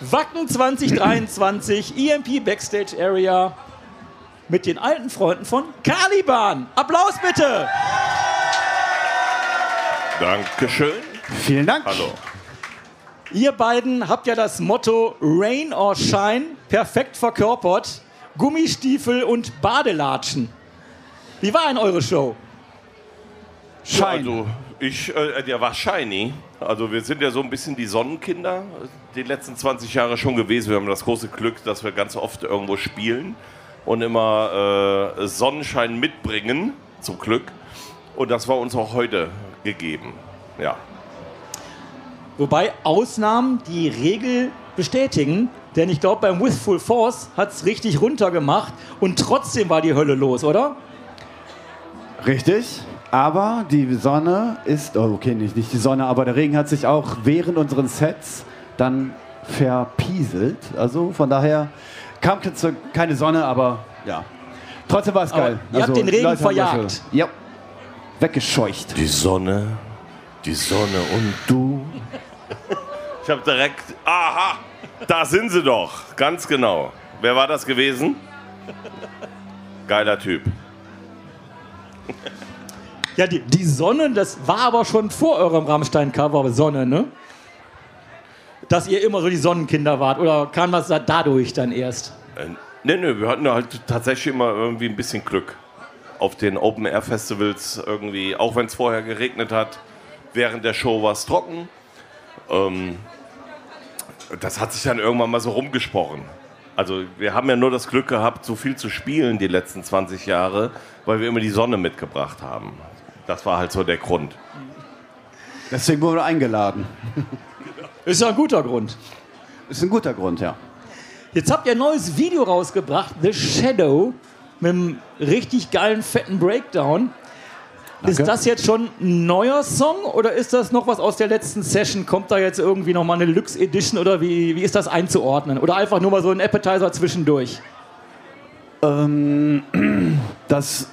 Wacken 2023, EMP Backstage Area mit den alten Freunden von Caliban. Applaus bitte! Dankeschön. Vielen Dank. Hallo. Ihr beiden habt ja das Motto Rain or Shine perfekt verkörpert. Gummistiefel und Badelatschen. Wie war denn eure Show? Ja, also ich, äh, der war shiny. Also wir sind ja so ein bisschen die Sonnenkinder die letzten 20 Jahre schon gewesen. Wir haben das große Glück, dass wir ganz oft irgendwo spielen und immer äh, Sonnenschein mitbringen, zum Glück. Und das war uns auch heute gegeben. Ja. Wobei Ausnahmen die Regel bestätigen, denn ich glaube, beim With Full Force hat es richtig runtergemacht und trotzdem war die Hölle los, oder? Richtig. Aber die Sonne ist, oh, okay, nicht, nicht die Sonne, aber der Regen hat sich auch während unseren Sets dann verpieselt. Also von daher kam keine Sonne, aber ja. Trotzdem war es geil. ihr habt also, den Regen Leute verjagt. Ja. Weggescheucht. Die Sonne, die Sonne und du. Ich habe direkt, aha, da sind sie doch, ganz genau. Wer war das gewesen? Geiler Typ. Ja, die, die Sonne, das war aber schon vor eurem Rammstein-Cover Sonne, ne? Dass ihr immer so die Sonnenkinder wart oder kam das da- dadurch dann erst? Äh, nee, nee, wir hatten halt tatsächlich immer irgendwie ein bisschen Glück. Auf den Open-Air-Festivals irgendwie, auch wenn es vorher geregnet hat, während der Show war es trocken. Ähm, das hat sich dann irgendwann mal so rumgesprochen. Also wir haben ja nur das Glück gehabt, so viel zu spielen die letzten 20 Jahre, weil wir immer die Sonne mitgebracht haben. Das war halt so der Grund. Deswegen wurden wir eingeladen. Ist ja ein guter Grund. Ist ein guter Grund, ja. Jetzt habt ihr ein neues Video rausgebracht, The Shadow, mit einem richtig geilen, fetten Breakdown. Ist Danke. das jetzt schon ein neuer Song oder ist das noch was aus der letzten Session? Kommt da jetzt irgendwie noch mal eine Lux Edition oder wie, wie ist das einzuordnen? Oder einfach nur mal so ein Appetizer zwischendurch? Ähm, das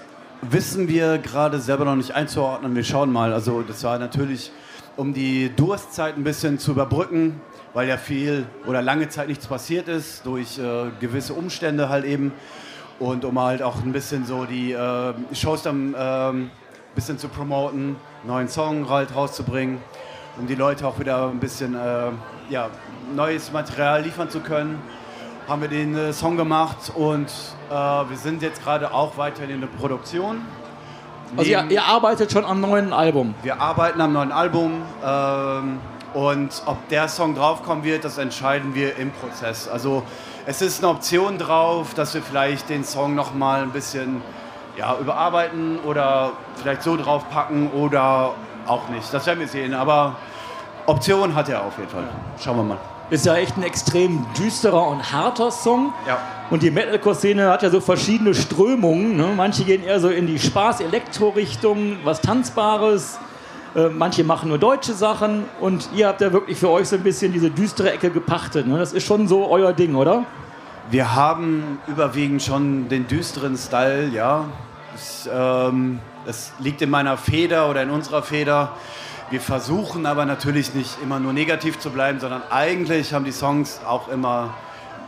wissen wir gerade selber noch nicht einzuordnen. Wir schauen mal. Also das war natürlich, um die Durstzeit ein bisschen zu überbrücken, weil ja viel oder lange Zeit nichts passiert ist, durch äh, gewisse Umstände halt eben. Und um halt auch ein bisschen so die äh, Shows dann ein bisschen zu promoten, neuen Song halt rauszubringen, um die Leute auch wieder ein bisschen äh, ja, neues Material liefern zu können haben wir den äh, Song gemacht und äh, wir sind jetzt gerade auch weiter in der Produktion. Also ihr, ihr arbeitet schon am neuen Album. wir arbeiten am neuen Album ähm, und ob der Song draufkommen wird, das entscheiden wir im Prozess. Also es ist eine Option drauf, dass wir vielleicht den Song noch mal ein bisschen ja, überarbeiten oder vielleicht so draufpacken oder auch nicht. Das werden wir sehen, aber Option hat er auf jeden Fall. Schauen wir mal. Ist ja echt ein extrem düsterer und harter Song. Ja. Und die Metalcore-Szene hat ja so verschiedene Strömungen. Ne? Manche gehen eher so in die Spaß-Elektro-Richtung, was Tanzbares. Äh, manche machen nur deutsche Sachen. Und ihr habt ja wirklich für euch so ein bisschen diese düstere Ecke gepachtet. Ne? Das ist schon so euer Ding, oder? Wir haben überwiegend schon den düsteren Style, ja. Es, ähm, es liegt in meiner Feder oder in unserer Feder. Wir versuchen aber natürlich nicht immer nur negativ zu bleiben, sondern eigentlich haben die Songs auch immer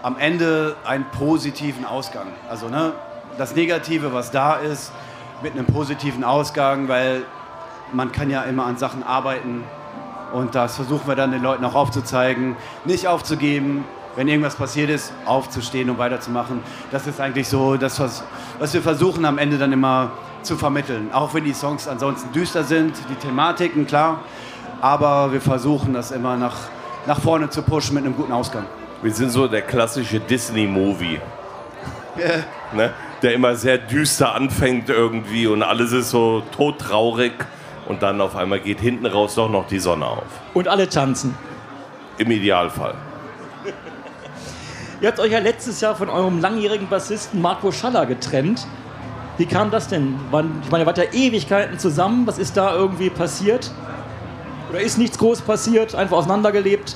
am Ende einen positiven Ausgang. Also ne, das Negative, was da ist, mit einem positiven Ausgang, weil man kann ja immer an Sachen arbeiten und das versuchen wir dann den Leuten auch aufzuzeigen, nicht aufzugeben, wenn irgendwas passiert ist, aufzustehen und weiterzumachen. Das ist eigentlich so das, was, was wir versuchen am Ende dann immer zu vermitteln. Auch wenn die Songs ansonsten düster sind, die Thematiken, klar. Aber wir versuchen das immer nach, nach vorne zu pushen mit einem guten Ausgang. Wir sind so der klassische Disney-Movie. Ne? Der immer sehr düster anfängt irgendwie und alles ist so todtraurig und dann auf einmal geht hinten raus doch noch die Sonne auf. Und alle tanzen. Im Idealfall. Ihr habt euch ja letztes Jahr von eurem langjährigen Bassisten Marco Schaller getrennt. Wie kam das denn? Ich meine, ihr wart ja Ewigkeiten zusammen. Was ist da irgendwie passiert? Oder ist nichts groß passiert? Einfach auseinandergelebt?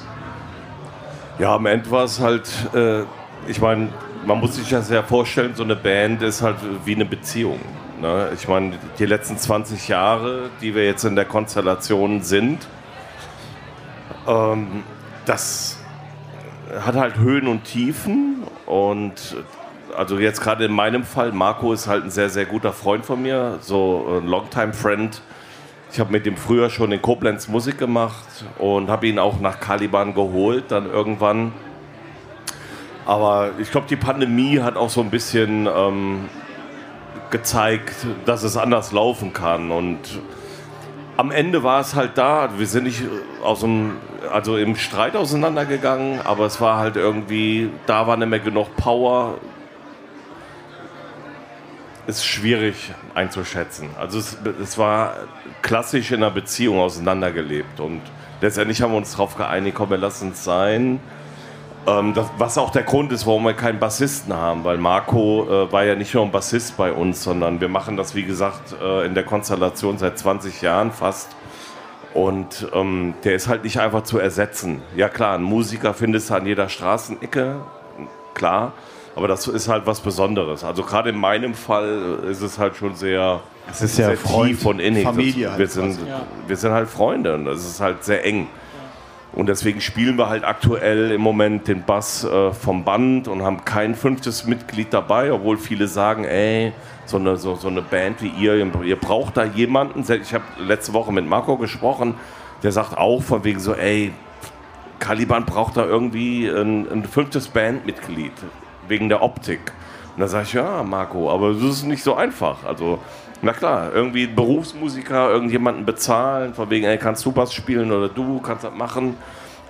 Ja, am Ende war es halt, äh, ich meine, man muss sich das ja vorstellen, so eine Band ist halt wie eine Beziehung. Ne? Ich meine, die letzten 20 Jahre, die wir jetzt in der Konstellation sind, ähm, das hat halt Höhen und Tiefen und also jetzt gerade in meinem Fall, Marco ist halt ein sehr, sehr guter Freund von mir, so ein Longtime-Friend. Ich habe mit dem früher schon in Koblenz Musik gemacht und habe ihn auch nach Caliban geholt, dann irgendwann. Aber ich glaube, die Pandemie hat auch so ein bisschen ähm, gezeigt, dass es anders laufen kann. Und am Ende war es halt da. Wir sind nicht aus dem, also im Streit auseinandergegangen, aber es war halt irgendwie, da war nicht mehr genug Power. Ist schwierig einzuschätzen. Also es, es war klassisch in einer Beziehung auseinandergelebt und letztendlich haben wir uns darauf geeinigt, komm, wir lassen es sein. Ähm, das, was auch der Grund ist, warum wir keinen Bassisten haben, weil Marco äh, war ja nicht nur ein Bassist bei uns, sondern wir machen das, wie gesagt, äh, in der Konstellation seit 20 Jahren fast. Und ähm, der ist halt nicht einfach zu ersetzen. Ja klar, ein Musiker findest du an jeder Straßenecke, klar, aber das ist halt was Besonderes. Also gerade in meinem Fall ist es halt schon sehr, Es ist ja sehr Freund, tief und innig. Familie Das, halt wir, sind, quasi. Ja. wir sind halt Freunde und das ist halt sehr eng. Und deswegen spielen wir halt aktuell im Moment den Bass äh, vom Band und haben kein fünftes Mitglied dabei, obwohl viele sagen, ey, so eine, so, so eine Band wie ihr, ihr braucht da jemanden. Ich habe letzte Woche mit Marco gesprochen, der sagt auch von wegen so, ey, Caliban braucht da irgendwie ein, ein fünftes Bandmitglied wegen der Optik. Und da sage ich, ja, Marco, aber das ist nicht so einfach. Also, na klar, irgendwie ein Berufsmusiker, irgendjemanden bezahlen, von wegen, ey, kannst du Bass spielen oder du kannst das machen.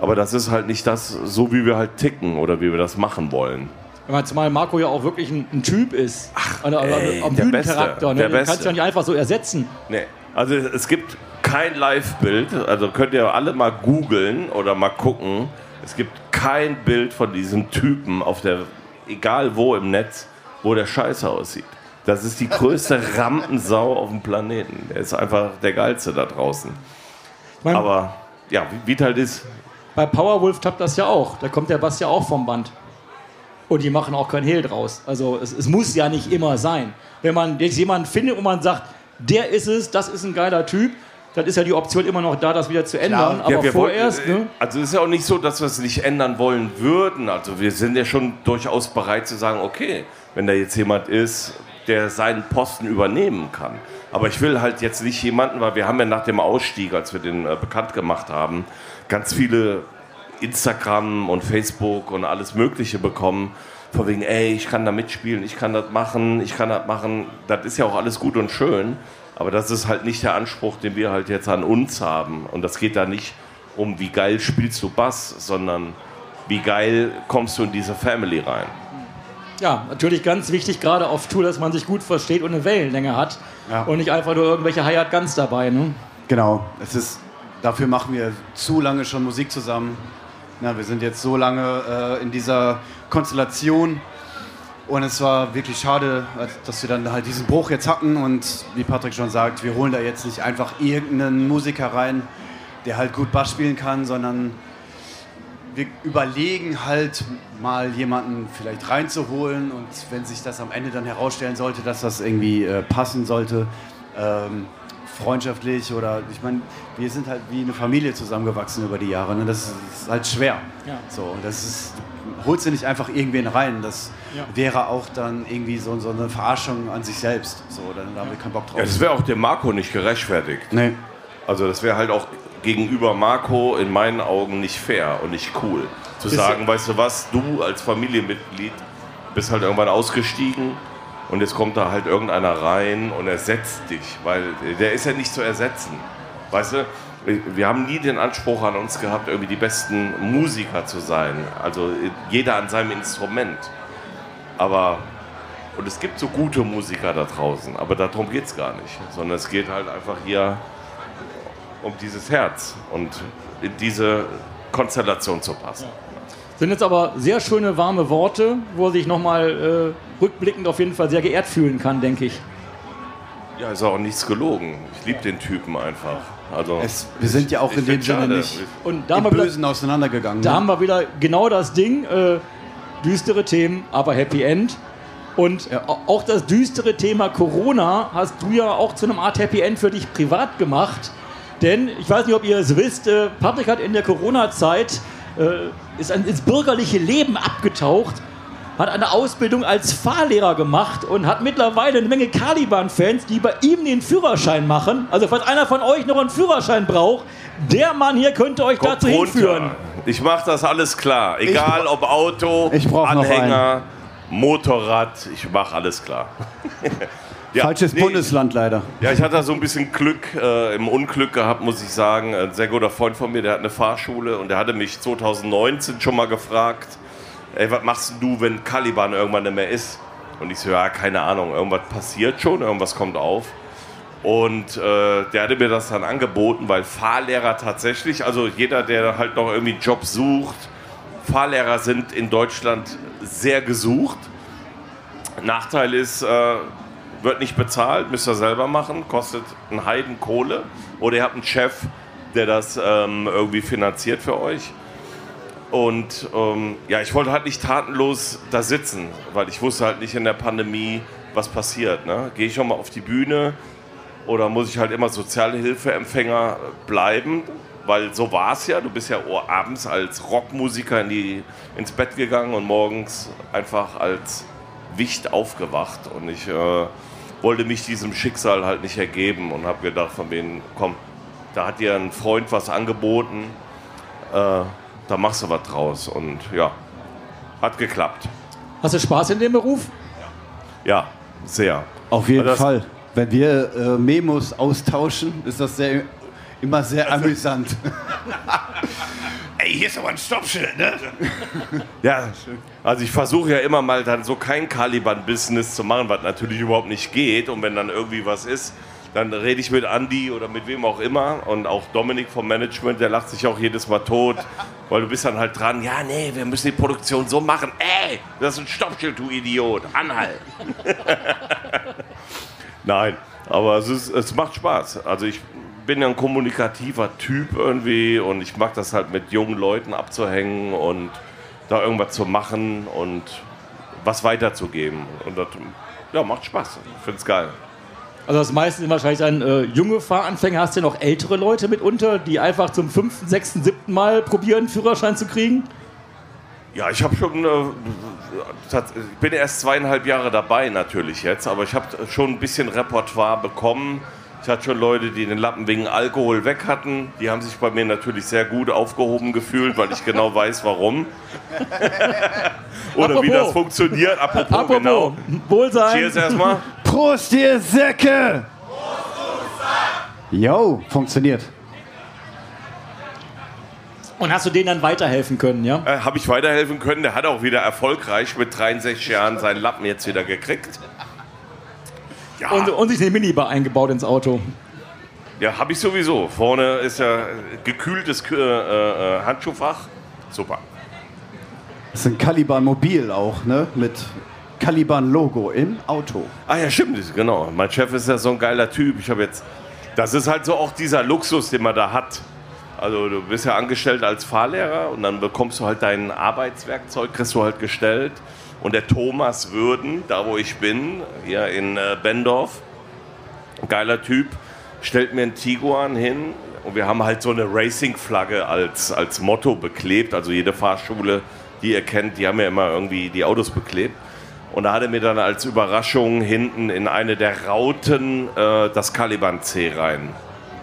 Aber das ist halt nicht das, so wie wir halt ticken oder wie wir das machen wollen. Man zumal Marco ja auch wirklich ein, ein Typ ist. Ach, also ey, am der Bühnencharakter. Beste, Ne? der Den kannst du ja nicht einfach so ersetzen. Nee, also es gibt kein Live-Bild, also könnt ihr alle mal googeln oder mal gucken. Es gibt kein Bild von diesem Typen auf der, egal wo im Netz, wo der scheiße aussieht. Das ist die größte Rampensau auf dem Planeten. Der ist einfach der geilste da draußen. Mein, Aber ja, wie es halt ist, bei Powerwolf tappt das ja auch. Da kommt der Bass ja auch vom Band. Und die machen auch kein Hehl draus. Also es, es muss ja nicht immer sein. Wenn man jetzt jemanden findet und man sagt, der ist es, das ist ein geiler Typ, dann ist ja die Option immer noch da, das wieder zu ändern. Aber Ja, vorerst, wollten, äh, ne? Also es ist ja auch nicht so, dass wir es nicht ändern wollen würden. Also wir sind ja schon durchaus bereit zu sagen, okay, wenn da jetzt jemand ist, der seinen Posten übernehmen kann. Aber ich will halt jetzt nicht jemanden, weil wir haben ja nach dem Ausstieg, als wir den äh, bekannt gemacht haben, ganz viele Instagram und Facebook und alles Mögliche bekommen. Von wegen, ey, ich kann da mitspielen, ich kann das machen, ich kann das machen. Das ist ja auch alles gut und schön. Aber das ist halt nicht der Anspruch, den wir halt jetzt an uns haben. Und das geht da nicht um, wie geil spielst du Bass, sondern wie geil kommst du in diese Family rein. Ja, natürlich ganz wichtig, gerade auf Tour, dass man sich gut versteht und eine Wellenlänge hat. Ja. Und nicht einfach nur irgendwelche Hi-Hat Guns dabei. Ne? Genau, es ist, dafür machen wir zu lange schon Musik zusammen. Na, wir sind jetzt so lange äh, in dieser Konstellation und es war wirklich schade, als- dass wir dann halt diesen Bruch jetzt hatten und wie Patrick schon sagt, wir holen da jetzt nicht einfach irgendeinen Musiker rein, der halt gut Bass spielen kann, sondern wir überlegen halt mal jemanden vielleicht reinzuholen und wenn sich das am Ende dann herausstellen sollte, dass das irgendwie äh, passen sollte, ähm, freundschaftlich oder ich meine, wir sind halt wie eine Familie zusammengewachsen über die Jahre. Ne? Das ist halt schwer. Ja. So, das ist, holst du nicht einfach irgendwen rein. Das Ja. wäre auch dann irgendwie so, so eine Verarschung an sich selbst. So, dann da haben wir keinen Bock drauf. Ja, das wäre auch dem Marco nicht gerechtfertigt. nee. Also das wäre halt auch gegenüber Marco in meinen Augen nicht fair und nicht cool. Zu Ist- sagen, weißt du was, du als Familienmitglied bist halt irgendwann ausgestiegen und jetzt kommt da halt irgendeiner rein und ersetzt dich, weil der ist ja nicht zu ersetzen. Weißt du, wir haben nie den Anspruch an uns gehabt, irgendwie die besten Musiker zu sein. Also jeder an seinem Instrument. Aber, und es gibt so gute Musiker da draußen, aber darum geht es gar nicht. Sondern es geht halt einfach hier um dieses Herz und in diese Konstellation zu passen. Sind jetzt aber sehr schöne, warme Worte, wo er sich nochmal äh, rückblickend auf jeden Fall sehr geehrt fühlen kann, denke ich. Ja, ist auch nichts gelogen. Ich liebe den Typen einfach. Also, Es, wir sind ja auch ich in dem Sinne schade. nicht Und da haben, im wir wieder, Bösen auseinandergegangen. da ne? haben wir wieder genau das Ding, äh, düstere Themen, aber Happy End. Und Ja. au- auch das düstere Thema Corona hast du ja auch zu einem Art Happy End für dich privat gemacht. Denn ich weiß nicht, ob ihr es wisst, äh, Patrick hat in der Corona-Zeit äh, ist ins bürgerliche Leben abgetaucht, hat eine Ausbildung als Fahrlehrer gemacht und hat mittlerweile eine Menge Caliban-Fans, die bei ihm den Führerschein machen. Also falls einer von euch noch einen Führerschein braucht, der Mann hier könnte euch Kommt dazu runter. hinführen. Ich mache das alles klar. Egal ob Auto, Anhänger, Motorrad, ich mache alles klar. Ja, Falsches nee, Bundesland leider. Ja, ich hatte da so ein bisschen Glück, äh, im Unglück gehabt, muss ich sagen. Ein sehr guter Freund von mir, der hat eine Fahrschule und der hatte mich 2019 schon mal gefragt, ey, was machst du, wenn Caliban irgendwann nicht mehr ist? Und ich so, ja, keine Ahnung, irgendwas passiert schon, irgendwas kommt auf. Und äh, der hatte mir das dann angeboten, weil Fahrlehrer tatsächlich, also jeder, der halt noch irgendwie einen Job sucht, Fahrlehrer sind in Deutschland sehr gesucht. Nachteil ist, äh, wird nicht bezahlt, müsst ihr selber machen, kostet einen Heiden Kohle. Oder ihr habt einen Chef, der das ähm, irgendwie finanziert für euch. Und ähm, ja, ich wollte halt nicht tatenlos da sitzen, weil ich wusste halt nicht in der Pandemie, was passiert. Ne? Gehe ich noch mal auf die Bühne oder muss ich halt immer Sozialhilfeempfänger bleiben? Weil so war es ja. Du bist ja abends als Rockmusiker in die, ins Bett gegangen und morgens einfach als Wicht aufgewacht. Und ich äh, wollte mich diesem Schicksal halt nicht ergeben und habe gedacht von wegen, komm, da hat dir ein Freund was angeboten, äh, da machst du was draus. Und ja, hat geklappt. Hast du Spaß in dem Beruf? Ja, sehr. Auf jeden das- Fall. Wenn wir äh, Memos austauschen, ist das sehr, immer sehr amüsant. Ey, hier ist aber ein Stoppschild, ne? Ja, also ich versuche ja immer mal dann so kein Caliban-Business zu machen, was natürlich überhaupt nicht geht. Und wenn dann irgendwie was ist, dann rede ich mit Andy oder mit wem auch immer. Und auch Dominik vom Management, der lacht sich auch jedes Mal tot. Weil du bist dann halt dran, ja, nee, wir müssen die Produktion so machen. Ey, das ist ein Stoppschild, du Idiot. Anhalt. Nein, aber es, ist, es macht Spaß. Also ich bin ja ein kommunikativer Typ irgendwie und ich mag das halt mit jungen Leuten abzuhängen und da irgendwas zu machen und was weiterzugeben. Und das ja, macht Spaß. Ich finde es geil. Also das meiste sind wahrscheinlich dann äh, junge Fahranfänger. Hast du noch ältere Leute mitunter, die einfach zum fünften, sechsten, siebten Mal probieren, einen Führerschein zu kriegen? Ja, ich habe schon, äh, ich bin erst zweieinhalb Jahre dabei natürlich jetzt, aber ich habe schon ein bisschen Repertoire bekommen. Ich hatte schon Leute, die den Lappen wegen Alkohol weg hatten. Die haben sich bei mir natürlich sehr gut aufgehoben gefühlt, weil ich genau weiß, warum. Oder wie Apropos. das funktioniert. Apropos, Apropos, genau. Wohlsein. Cheers erstmal. Prost, ihr Säcke! Jo, funktioniert. Und hast du denen dann weiterhelfen können, ja? Äh, habe ich weiterhelfen können. Der hat auch wieder erfolgreich mit 63 Jahren seinen Lappen jetzt wieder gekriegt. Ja, Und, und sich eine Minibar eingebaut ins Auto. ja habe ich sowieso. Vorne ist ja gekühltes äh, äh, Handschuhfach. Super. Das ist ein Caliban Mobil auch, ne? Mit Caliban Logo im Auto. Ah ja, stimmt, genau. Mein Chef ist ja so ein geiler Typ. Ich habe jetzt, das ist halt so auch dieser Luxus, den man da hat. Also du bist ja angestellt als Fahrlehrer und dann bekommst du halt dein Arbeitswerkzeug, kriegst du halt gestellt. Und der Thomas Würden, da wo ich bin, hier in äh, Bendorf, geiler Typ, stellt mir einen Tiguan hin und wir haben halt so eine Racing-Flagge als, als Motto beklebt. Also jede Fahrschule, die ihr kennt, die haben ja immer irgendwie die Autos beklebt. Und da hat er mir dann als Überraschung hinten in eine der Rauten äh, das Caliban C rein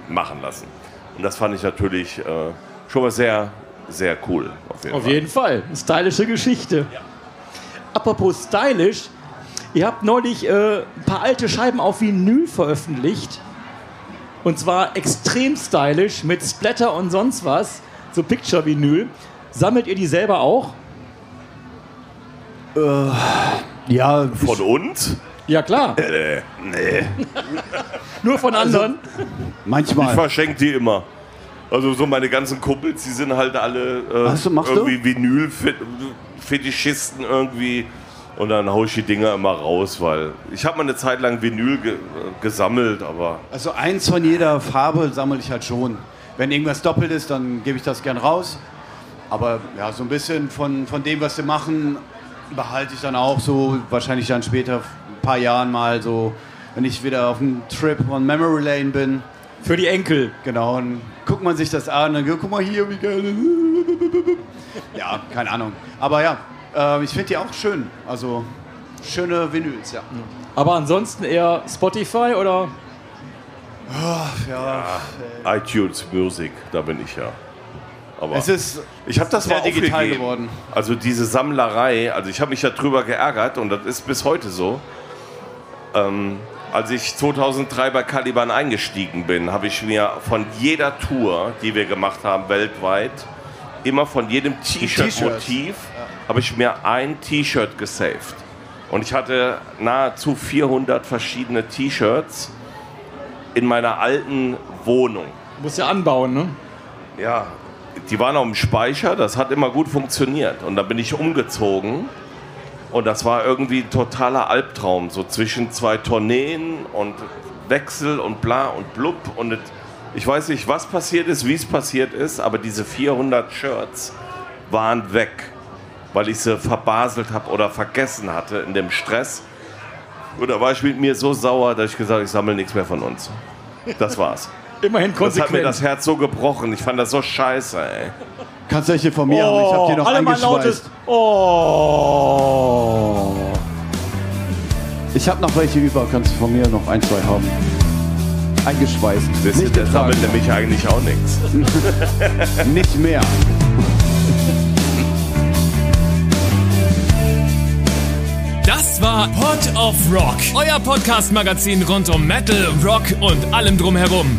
machen lassen. Und das fand ich natürlich äh, schon mal sehr, sehr cool. Auf jeden Auf Fall. jeden Fall. Stylische Geschichte. Apropos stylisch, ihr habt neulich äh, ein paar alte Scheiben auf Vinyl veröffentlicht. Und zwar extrem stylisch mit Splatter und sonst was. So Picture-Vinyl. Sammelt ihr die selber auch? Ja, Von uns? Ja, klar. Äh, nee. Nur von anderen. Ich manchmal. verschenke die immer. Also so meine ganzen Kumpels, die sind halt alle äh, Hast du- machst du? irgendwie Vinyl-Fetischisten irgendwie. Und dann hau ich die Dinger immer raus, weil ich habe mal eine Zeit lang Vinyl ge gesammelt, aber Also eins von jeder Farbe sammle ich halt schon. Wenn irgendwas doppelt ist, dann gebe ich das gern raus. Aber ja, so ein bisschen von, von dem, was wir machen, behalte ich dann auch so, wahrscheinlich dann später, ein paar Jahren mal so, wenn ich wieder auf einem Trip on Memory Lane bin. Für die Enkel. Genau, und guckt man sich das an und guck mal hier, wie geil. ja, keine Ahnung. Aber ja, äh, ich finde die auch schön. Also schöne Vinyls, ja. Aber ansonsten eher Spotify oder? ja. iTunes Music, da bin ich ja. Aber Es ist ich habe das sehr mal digital aufgegeben. geworden. Also diese Sammlerei, also ich habe mich darüber geärgert und das ist bis heute so. Ähm, als ich 2003 bei Caliban eingestiegen bin, habe ich mir von jeder Tour, die wir gemacht haben weltweit, immer von jedem T-Shirt-Motiv habe ich mir ein T-Shirt gesaved. Und ich hatte nahezu 400 verschiedene T-Shirts in meiner alten Wohnung. Muss ja anbauen, ne? Ja, die waren auf dem Speicher, das hat immer gut funktioniert. Und dann bin ich umgezogen und das war irgendwie ein totaler Albtraum. So zwischen zwei Tourneen und Wechsel und bla und blub. Und ich weiß nicht, was passiert ist, wie es passiert ist, aber diese 400 Shirts waren weg, weil ich sie verbaselt habe oder vergessen hatte in dem Stress. Und da war ich mit mir so sauer, dass ich gesagt habe, ich sammle nichts mehr von uns. Das war's. Immerhin Das hat mir konsequent. das Herz so gebrochen. Ich fand das so scheiße, ey. Kannst welche von mir haben? Ich habe die noch Oh, alle mal ein lautes. eingeschweißt. Oh. Ich habe noch welche über. Kannst du von mir noch ein, zwei haben? Eingeschweißt. Das Nicht der sammelt nämlich eigentlich auch nichts. Nicht mehr. Das war Pod of Rock, euer Podcast-Magazin rund um Metal, Rock und allem drumherum.